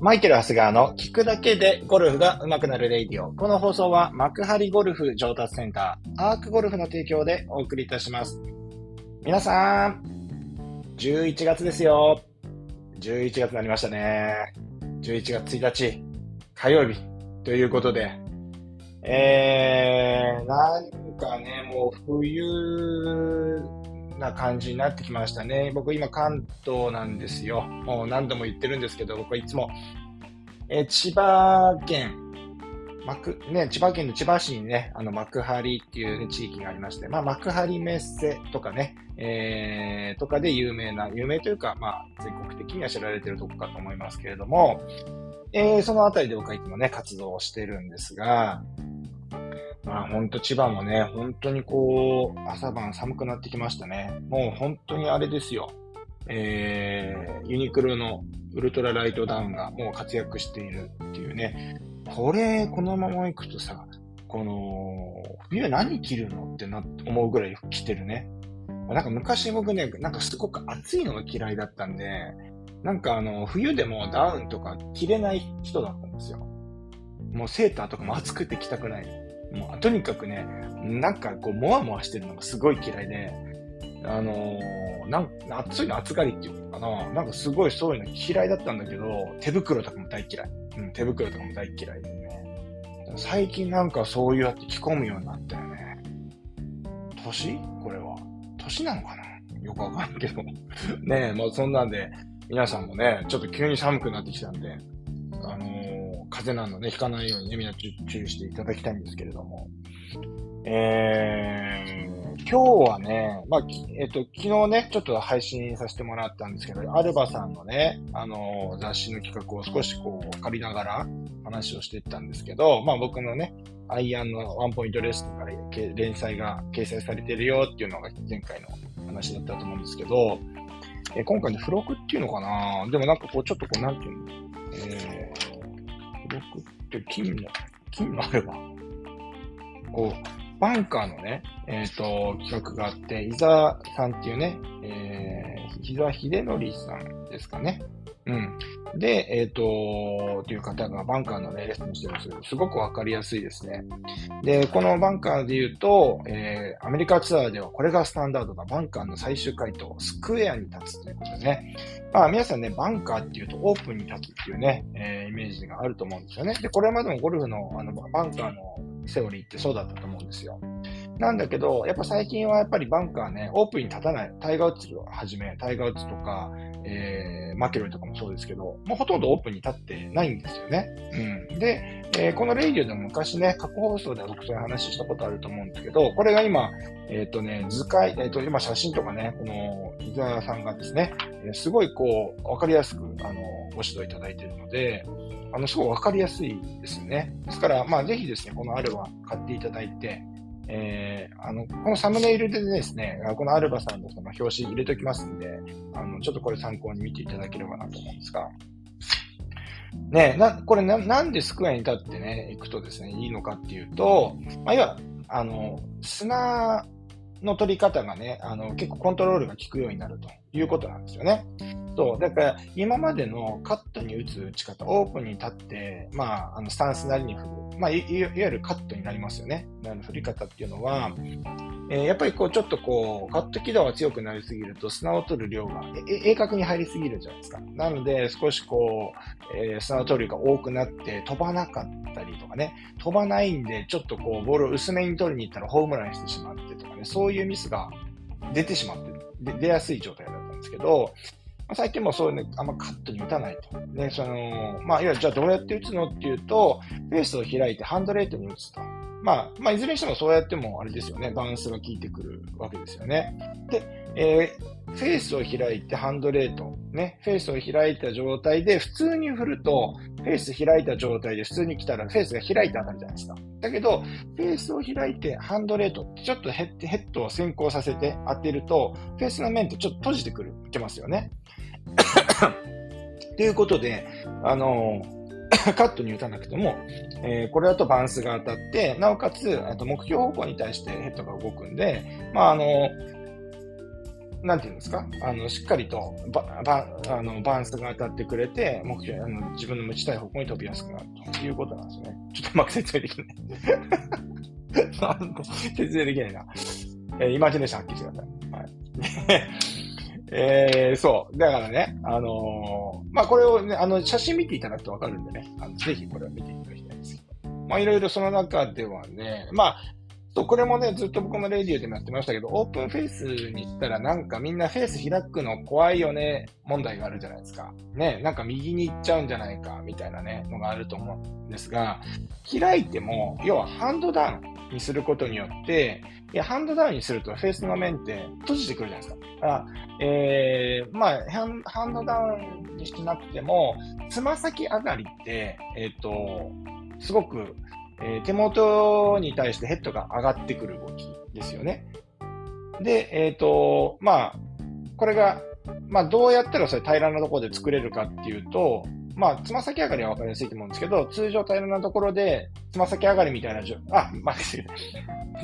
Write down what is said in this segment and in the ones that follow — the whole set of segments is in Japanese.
マイケル・ハスガーの聞くだけでゴルフが上手くなるレイディオ。この放送は幕張ゴルフ上達センター、アークゴルフの提供でお送りいたします。皆さん、11月ですよ。11月になりましたね。11月1日、火曜日ということで、えー、なんかね、もう冬な感じになってきましたね。僕今関東なんですよ。もう何度も言ってるんですけど、僕はいつも、え千葉県、幕、ね、千葉県の千葉市にね、あの、幕張っていう、ね、地域がありまして、まあ、幕張メッセとかね、えー、とかで有名な、有名というか、まあ、全国的には知られてるとこかと思いますけれども、えー、そのあたりで僕はいつもね、活動をしてるんですが、まあ本当千葉もね、本当にこう、朝晩寒くなってきましたね。もう本当にあれですよ。えー、ユニクロのウルトラライトダウンがもう活躍しているっていうね。これ、このまま行くとさ、この、冬何着るのってな、思うぐらい着てるね。なんか昔僕ね、なんかすごく暑いのが嫌いだったんで、なんかあの、冬でもダウンとか着れない人だったんですよ。もうセーターとかも暑くて着たくない。もうとにかくね、なんかこう、もわもわしてるのがすごい嫌いで、あのー、なん暑いの暑がりっていうのかな。なんかすごいそういうの嫌いだったんだけど、手袋とかも大嫌い。うん、手袋とかも大嫌いでね。最近なんかそういうやって着込むようになったよね。年？これは。年なのかな？よくわかんないけど。ねえ、まあそんなんで、皆さんもね、ちょっと急に寒くなってきたんで、あのー風邪なので、引かないようにね、みんな注意していただきたいんですけれども。えー、今日はね、まあ、えっと、昨日ね、ちょっと配信させてもらったんですけど、アルバさんのね、あの、雑誌の企画を少しこう、借りながら話をしていったんですけど、まあ僕のね、アイアンのワンポイントレッスンから連載が掲載されてるよっていうのが前回の話だったと思うんですけど、え今回の付録っていうのかな？でもなんかこう、ちょっとこう、なんていうの？えー僕って金の、金のあれば、こう、バンカーのね、えっ、ー、と、企画があって、伊沢さんっていうね、えー、伊沢秀則さんですかね。うん。で、えっ、ー、と、という方がバンカーのね、レッスンしてるんです、すごくわかりやすいですね。で、このバンカーで言うと、えー、アメリカツアーではこれがスタンダードなバンカーの最終回答、スクエアに立つということですね。まあ、皆さんね、バンカーっていうとオープンに立つっていうね、えー、イメージがあると思うんですよね。で、これまでもゴルフのあのバンカーのセオリーってそうだったと思うんですよ。なんだけど、やっぱ最近はやっぱりバンカーね、オープンに立たない。タイガー・ウッズをはじめ、タイガー・ウッズとか、えー、マキロイとかもそうですけど、もうほとんどオープンに立ってないんですよね。うん。で、えー、このレイディオでも昔ね、過去放送では僕そういう話したことあると思うんですけど、これが今、えっ、ー、とね、図解、えっ、ー、と、今写真とかね、この伊沢さんがですね、え、すごいこう、わかりやすく、あの、ご指導いただいているので、あの、すごいわかりやすいですね。ですから、まあ、ぜひですね、このあるは買っていただいて、えー、あの、このサムネイルでですね、このアルバさんのその表紙入れておきますんで、あの、ちょっとこれ参考に見ていただければなと思うんですが、ねな、これな、なんでスクエアに立ってね、行くとですね、いいのかっていうと、まあ、要は、あの、砂の取り方がね、あの、結構コントロールが効くようになるということなんですよね。そう。だから、今までのカットに打つ打ち方、オープンに立って、まあ、あの、スタンスなりに振る。まあ、いいわゆるカットになりますよね。振り方っていうのは、えー、やっぱりこう、ちょっとこう、カット軌道が強くなりすぎると、砂を取る量が鋭角に入りすぎるじゃないですか。なので、少しこう、えー、砂を取る量が多くなって、飛ばなかったりとかね、飛ばないんで、ちょっとこう、ボールを薄めに取りに行ったらホームランしてしまってとかね、そういうミスが出てしまってる。で出やすい状態だですけど、最近もそういうね、あんまカットに打たないと。ね、その、まあ、いわゆるじゃあどうやって打つのっていうと、フェースを開いてハンドレートに打つと。まあ、まあ、いずれにしてもそうやってもあれですよね、バウンスが効いてくるわけですよね。で、えー、フェースを開いてハンドレート、ね、フェースを開いた状態で普通に振ると、フェース開いた状態で普通に来たらフェースが開いて当たるじゃないですか。だけど、フェースを開いてハンドレート、ちょっとヘッヘッドを先行させて当てると、フェースの面ってちょっと閉じてくる、いけますよね。ということで、あの カットに打たなくても、えー、これだとバンスが当たって、なおかつ、あと目標方向に対してヘッドが動くんで、まあ、あの、なんていうんですか？あの、しっかりとババあのバランスが当たってくれて、目標、あの自分の持ちたい方向に飛びやすくなるということなんですね。ちょっとうまく説明できない。なん説明できないな。えー、イマジネーション発揮してください。はい。えー、そう。だからね、あのー、まあ、これをね、あの、写真見ていただくとわかるんでね、あのぜひこれを見ていただきたいんですけど。まあ、いろいろその中ではね、まあ、そう、これもね、ずっと僕もレディオでもやってましたけど、オープンフェイスにしたらなんかみんなフェイス開くの怖いよね、問題があるじゃないですか。ね、なんか右に行っちゃうんじゃないか、みたいなね、のがあると思うんですが、開いても、要はハンドダウンにすることによって、いや、ハンドダウンにするとフェイスの面って閉じてくるじゃないですか。あえー、まあハンドダウンにしなくても、つま先上がりって、えっ、ー、と、すごくえー、手元に対してヘッドが上がってくる動きですよね。で、えっ、ー、と、まあ、これが、まあ、どうやったらそれ平らなところで作れるかっていうと、まあ、つま先上がりは分かりやすいと思うんですけど、通常平らなところで、つま先上がりみたいなあ、まあ、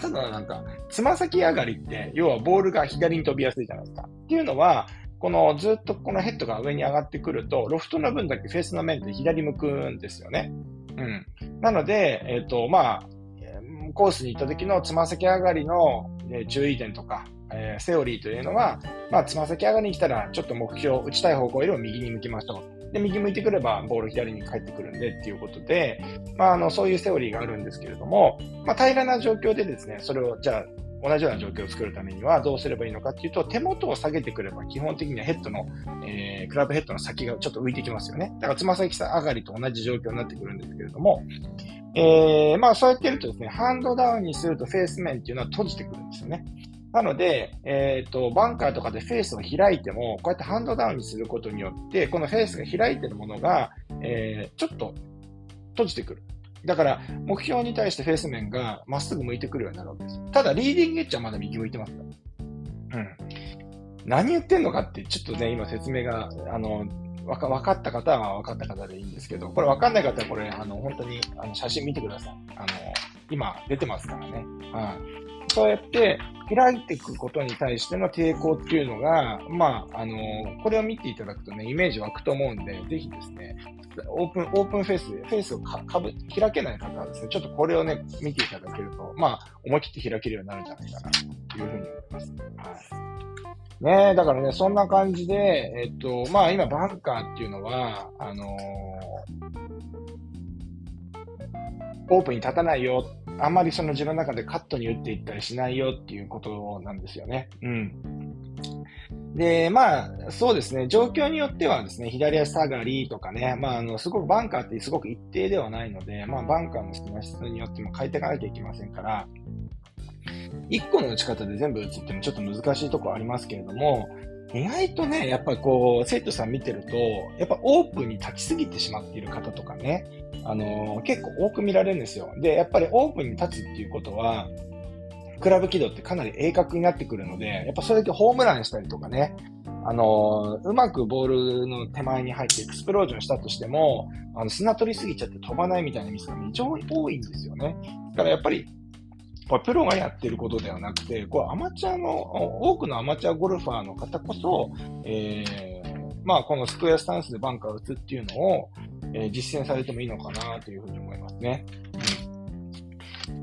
ただなんか、つま先上がりって、要はボールが左に飛びやすいじゃないですか。っていうのは、このずっとこのヘッドが上に上がってくると、ロフトの分だけフェースの面って左向くんですよね。うん。なので、えっ、ー、と、まあ、コースに行った時のつま先上がりの、え注意点とか、えー、セオリーというのは、まあ、つま先上がりに来たら、ちょっと目標、打ちたい方向よりも右に向きましょう。で、右向いてくれば、ボール左に返ってくるんでっていうことで、まあ、あの、そういうセオリーがあるんですけれども、まあ、平らな状況でですね、それを、じゃあ、同じような状況を作るためにはどうすればいいのかっていうと、手元を下げてくれば基本的にはヘッドの、えー、クラブヘッドの先がちょっと浮いてきますよね。だからつま先上がりと同じ状況になってくるんですけれども、えー、まあそうやってるとですね、ハンドダウンにするとフェース面っていうのは閉じてくるんですよね。なので、えっ、ー、と、バンカーとかでフェースを開いても、こうやってハンドダウンにすることによって、このフェースが開いてるものが、えー、ちょっと閉じてくる。だから、目標に対してフェース面がまっすぐ向いてくるようになるわけです。ただ、リーディングエッジはまだ右向いてますから。うん。何言ってんのかって、ちょっとね、今説明が、あの、わか分かった方は分かった方でいいんですけど、これ分かんない方はこれ、あの、本当にあの写真見てください。あの、今出てますからね。はい。そうやって開いていくことに対しての抵抗っていうのが、まあ、あの、これを見ていただくとね、イメージ湧くと思うんで、ぜひですね、オープン、オープンフェイス、フェイスをかかぶ、開けない方はですね、ちょっとこれをね、見ていただけると、まあ、思い切って開けるようになるんじゃないかな、というふうに思います。はい。ねだからね、そんな感じで、えっと、まあ今バンカーっていうのは、あのー、オープンに立たないよ、あんまりその自分の中でカットに打っていったりしないよっていうことなんですよね。うん。で、まあ、そうですね、状況によってはですね、左足下がりとかね、まあ、あの、すごくバンカーってすごく一定ではないので、まあ、バンカーの質によっても変えていかなきゃいけませんから、1個の打ち方で全部打つってもちょっと難しいところありますけれども、意外とね、やっぱりこう、生徒さん見てると、やっぱオープンに立ちすぎてしまっている方とかね、あのー、結構多く見られるんですよ。で、やっぱりオープンに立つっていうことは、クラブ軌道ってかなり鋭角になってくるので、やっぱそれだけホームランしたりとかね、あのー、うまくボールの手前に入ってエクスプロージョンしたとしても、あの砂取りすぎちゃって飛ばないみたいなミスが非常に多いんですよね。だからやっぱりこれプロがやってることではなくて、これアマチュアの、多くのアマチュアゴルファーの方こそ、えー、まあこのスクエアスタンスでバンカーを打つっていうのを、えー、実践されてもいいのかなというふうに思いますね。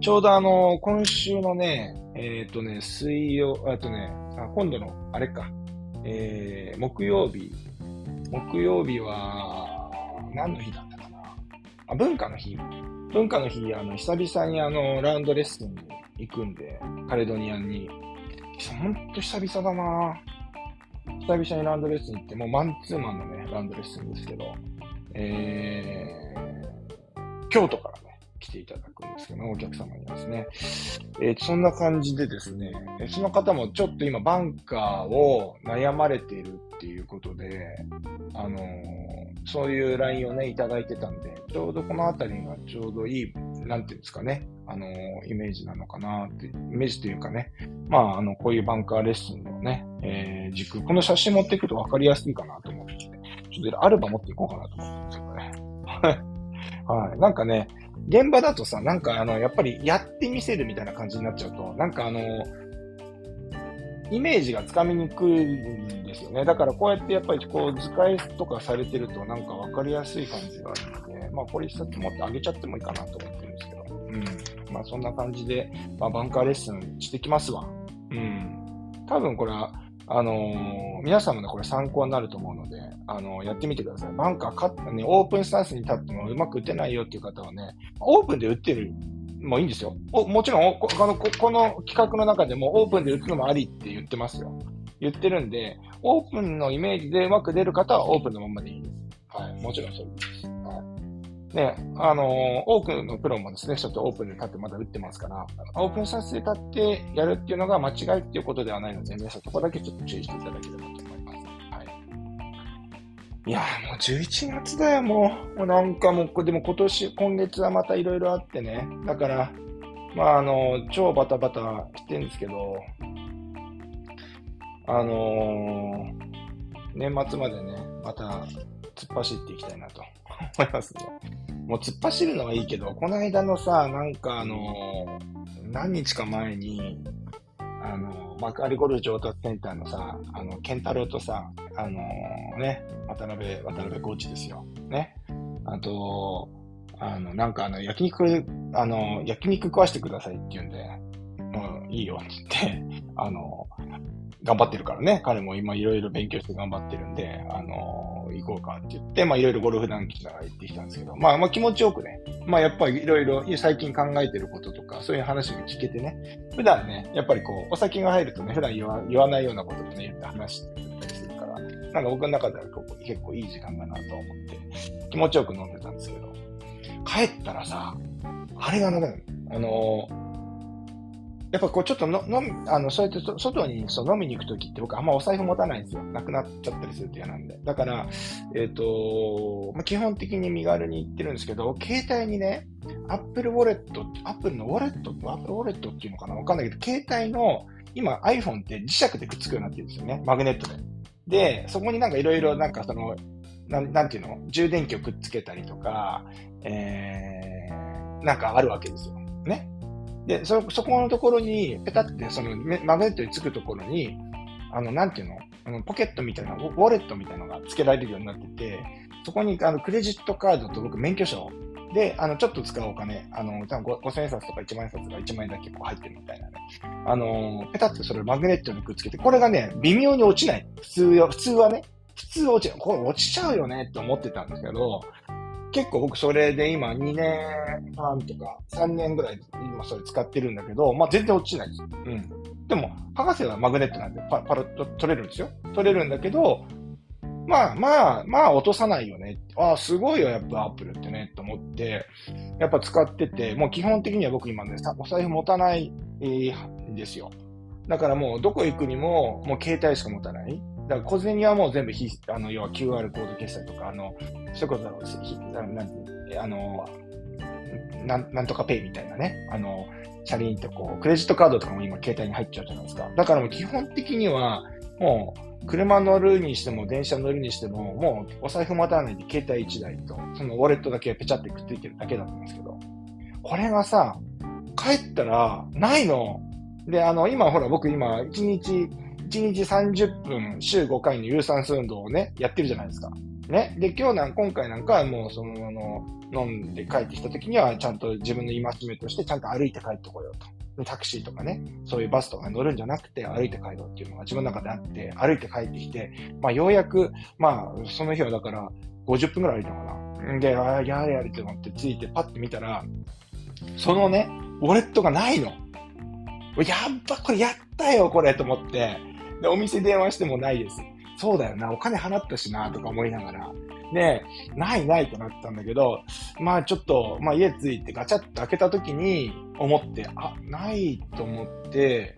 ちょうどあの、今週のね、えっ、ー、とね、水曜、あとね、あ今度の、あれか、えー、木曜日、木曜日は、何の日だったかなあ、文化の日。文化の日、あの、久々にあの、ラウンドレッスンに行くんで、カレドニアンに。ほんと久々だな久々にランドレッスン行って、もうマンツーマンのね、ランドレッスンですけど、えー、京都からね、来ていただくんですけど、お客様にですね。えー、そんな感じでですね、その方もちょっと今バンカーを悩まれているっていうことで、あのーそういう LINE をね、いただいてたんで、ちょうどこのあたりがちょうどいい、なんていうんですかね、あのイメージなのかなって、イメージというかね、まあ、あの、こういうバンカーレッスンのね、えー、軸、この写真持っていくと分かりやすいかなと思って、ちょっとアルバ持っていこうかなと思ってますけどね。はい。なんかね、現場だとさ、なんかあの、やっぱりやってみせるみたいな感じになっちゃうと、なんかあの、イメージがつかみにくいんですよね。だからこうやってやっぱりこう図解とかされてるとなんかわかりやすい感じがあるので、まあこれ一冊持ってあげちゃってもいいかなと思っ、うん。まあそんな感じで、まあバンカーレッスンしてきますわ。うん。多分これは、あのー、皆さんもね、これ参考になると思うので、あのー、やってみてください。バンカーか、ね、オープンスタンスに立ってもうまく打てないよっていう方はね、オープンで打ってるもいいんですよ。おもちろんこのこ、この企画の中でもオープンで打つのもありって言ってますよ。言ってるんで、オープンのイメージでうまく出る方はオープンのままでいいです。はい。もちろんそうです。ね、あの、多くのプロもですね、ちょっとオープンで立ってまだ打ってますから、オープンさせて立ってやるっていうのが間違いっていうことではないので、皆さんそこだけちょっと注意していただければと思います。はい。いやもう11月だよ、もう。もうなんかもう、でも今年、今月はまたいろいろあってね。だから、まあ、あの、超バタバタしてるんですけど、あのー、年末までね、また突っ走っていきたいなと思いますね。もう突っ走るのはいいけど、この間のさ、なんかあの、何日か前に、あのー、幕張ゴルフ上達センターのさ、あの、健太郎とさ、あのー、ね、渡辺、渡辺コーチですよ。ね。あと、あの、なんかあの、焼肉、あの、焼肉食わしてくださいって言うんで、もういいよって言って、あの、頑張ってるからね、彼も今いろいろ勉強して頑張ってるんで、あの行こうかって言って、まあいろいろゴルフ団機から行ってきたんですけど、まあまあ気持ちよくね、まあやっぱりいろいろ最近考えてることとか、そういう話も聞けてね、普段ね、やっぱりこう、お酒が入るとね、普段言わ言わないようなことをね、言って話してたりするから、なんか僕の中では結構いい時間だなと思って、気持ちよく飲んでたんですけど、帰ったらさ、あれがね、あのやっぱこうちょっとの飲み、あの、そうやって外にそう飲みに行くときって僕あんまお財布持たないんですよ。なくなっちゃったりすると嫌なんで。だから、えっ、ー、と、まあ、基本的に身軽に行ってるんですけど、携帯にね、Apple Wallet、Apple のウォレット、Apple Wallet っていうのかな？わかんないけど、携帯の、今 iPhone って磁石でくっつくようになってるんですよね。マグネットで。で、そこになんかいろいろなんかその、なん、なんていうの？充電器をくっつけたりとか、えー、なんかあるわけですよ。ね？で、そ、そこのところに、ペタってそのマグネットにつくところに、あの、なんていうの？あの、ポケットみたいな、ウォレットみたいなのが付けられるようになってて、そこに、あの、クレジットカードと僕、免許証で、あの、ちょっと使うお金、あの、多分5000円札とか1万円札が1万円だけこう入ってるみたいなね。あの、ペタってそれをマグネットにくっつけて、これがね、微妙に落ちない。普通は、普通はね、普通落ちない。これ落ちちゃうよねって思ってたんですけど、結構僕それで今2年半とか3年ぐらい今それ使ってるんだけど、まあ全然落ちないです。うん。でも、博士はマグネットなんでパパラッと取れるんですよ。取れるんだけど、まあまあ、まあ落とさないよね。ああ、すごいよ、やっぱアップルってね、と思って、やっぱ使ってて、もう基本的には僕今ね、お財布持たないんですよ。だからもうどこ行くにも、もう携帯しか持たない。だから小銭はもう全部ひ、あの、要は QR コード決済とか、あの、そういうことだろう、なんてあの、なん、なんとかペイみたいなね、あの、車輪ってこう、クレジットカードとかも今携帯に入っちゃうじゃないですか。だからもう基本的には、もう、車乗るにしても、電車乗るにしても、もうお財布持たないで携帯1台と、そのウォレットだけペチャってくっついてるだけだったんですけど、これがさ、帰ったら、ないの。で、あの、今ほら僕今、1日、1日30分、週5回の有酸素運動をね、やってるじゃないですか。ね。で、今日なん、今回なんかはもう、その、あの、飲んで帰ってきた時には、ちゃんと自分の戒めとして、ちゃんと歩いて帰ってこようと。タクシーとかね、そういうバスとか乗るんじゃなくて、歩いて帰ろうっていうのが自分の中であって、歩いて帰ってきて、まあ、ようやく、まあ、その日はだから、50分くらい歩いたのかな。で、ああ、やれやれって思ってついてパッて見たら、そのね、ウォレットがないの。やっぱこれやったよ、これと思って。で、お店電話してもないです。そうだよな、お金払ったしな、とか思いながら。で、ないないってなったんだけど、まあちょっと、まあ家着いてガチャッと開けた時に思って、あ、ないと思って、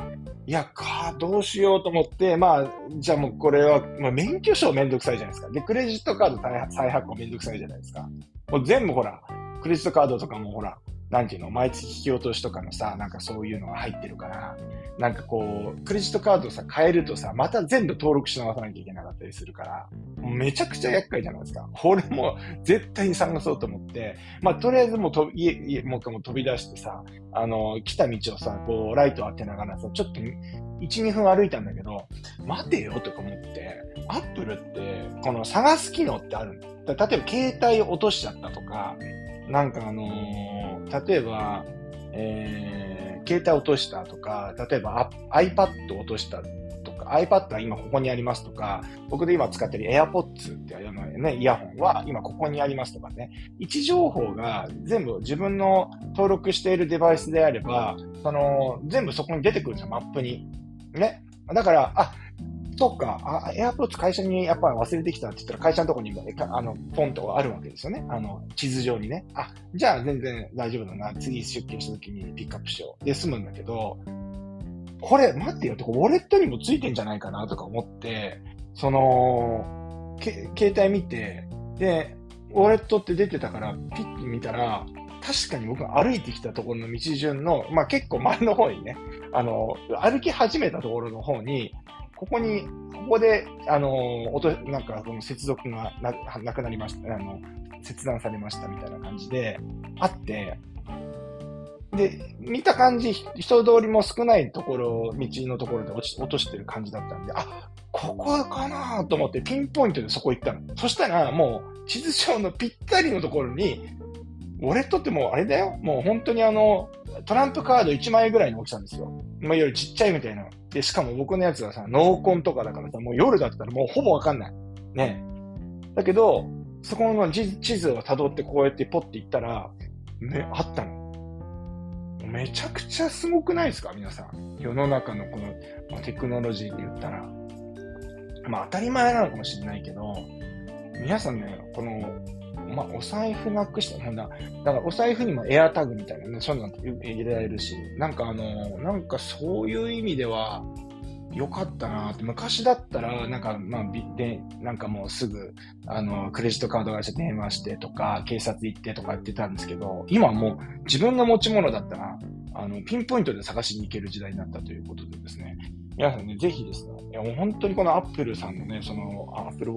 いや、か、どうしようと思って、まあ、じゃあもうこれは、まあ免許証めんどくさいじゃないですか。で、クレジットカード再発行めんどくさいじゃないですか。もう全部ほら、クレジットカードとかもほら、なんていうの、毎月引き落としとかのさ、なんかそういうのが入ってるから、なんかこう、クレジットカードさ、変えるとさ、また全部登録し直さなきゃいけなかったりするから、めちゃくちゃ厄介じゃないですか。これも絶対に探そうと思って、まあ、とりあえずもうと家、家、もう一回も飛び出してさ、あの、来た道をさ、こう、ライト当てながらさ、ちょっと1、2分歩いたんだけど、待てよとか思って、アップルって、この探す機能ってあるんだ。例えば携帯を落としちゃったとか、なんかあのー、例えば、えー、携帯落としたとか、例えば iPad 落としたとか、iPad は今ここにありますとか、僕で今使ってる AirPods っていうのね、イヤホンは今ここにありますとかね、位置情報が全部自分の登録しているデバイスであれば、その、全部そこに出てくるんですよ、マップに。ね。だから、あ、そっか、あ、エアポーツ会社にやっぱ忘れてきたって言ったら会社のとこにも、あの、ポンとあるわけですよね。あの、地図上にね。あ、じゃあ全然大丈夫だな。次出勤した時にピックアップしよう。で、済むんだけど、これ待ってよと、ウォレットにもついてんじゃないかなとか思って、その、け携帯見て、で、ウォレットって出てたから、ピッて見たら、確かに僕が歩いてきたところの道順の、まあ結構前の方にね、あの、歩き始めたところの方に、ここに、ここで、あの、音、なんか、この接続がななくなりました、あの、切断されましたみたいな感じで、あって、で、見た感じ、人通りも少ないところ、道のところで落ち落としてる感じだったんで、あ、ここかなと思ってピンポイントでそこ行ったの。そしたら、もう、地図上のぴったりのところに、ウォレットってもうあれだよ。もう本当にあの、トランプカード1枚ぐらいの大きさんですよ。まあ、いわゆるちっちゃいみたいな。で、しかも僕のやつはさ、濃紺とかだからさ、もう夜だったらもうほぼわかんない。ね。だけど、そこの地図を辿ってこうやってポッて行ったら、ね、あったの。めちゃくちゃすごくないですか？皆さん。世の中のこの、まあ、テクノロジーで言ったら。まあ当たり前なのかもしれないけど、皆さんね、このまあ、お財布なくした、なんだ、だからお財布にもエアタグみたいなね、そういうの入れられるし、なんかあの、なんかそういう意味では、良かったなって。昔だったら、なんか、まあ、で、なんかもうすぐ、あの、クレジットカード会社電話してとか、警察行ってとか言ってたんですけど、今はもう自分の持ち物だったら、あの、ピンポイントで探しに行ける時代になったということでですね、皆さんね、ぜひですね、いやもう本当にこのアップルさんのね、その、アップル、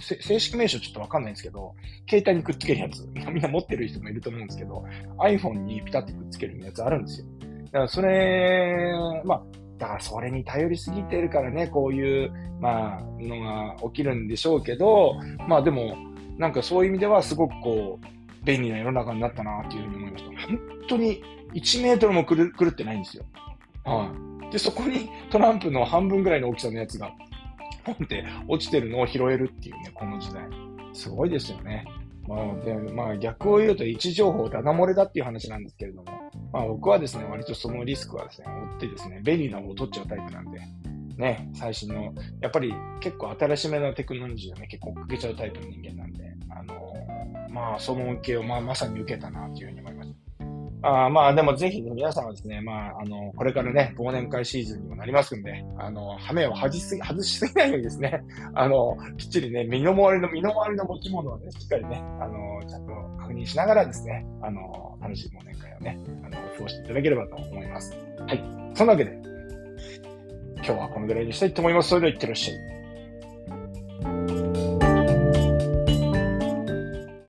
正式名称ちょっとわかんないんですけど、携帯にくっつけるやつ、みんな持ってる人もいると思うんですけど、iPhone にピタッてくっつけるやつあるんですよ。だからそれ、まあ、だからそれに頼りすぎてるからね、こういう、まあ、のが起きるんでしょうけど、まあでも、なんかそういう意味ではすごくこう、便利な世の中になったなっていうふうに思いました。本当に1メートルも狂ってないんですよ。はい、で、そこにトランプの半分ぐらいの大きさのやつが、ポンって落ちてるのを拾えるっていうね、この時代。すごいですよね。まあ、で、まあ逆を言うと位置情報ダダ漏れだっていう話なんですけれども、まあ僕はですね、割とそのリスクはですね、追ってですね、便利な方を取っちゃうタイプなんで、ね、最新の、やっぱり結構新しめのテクノロジーをね、結構かけちゃうタイプの人間なんで、あの、まあその恩恵をまあまさに受けたなというふうに思います。あまあでもぜひ、ね、皆さんはですね、まあ、あの、これからね、忘年会シーズンにもなりますんで、あの、羽目を外しすぎ、外しすぎないようにですね、あの、きっちりね、身の回りの、身の回りの持ち物をね、しっかりね、あの、ちゃんと確認しながらですね、あの、楽しい忘年会をね、あの、過ごしていただければと思います。はい。そんなわけで、今日はこのぐらいにしたいと思います。それでは、いってらっしゃい。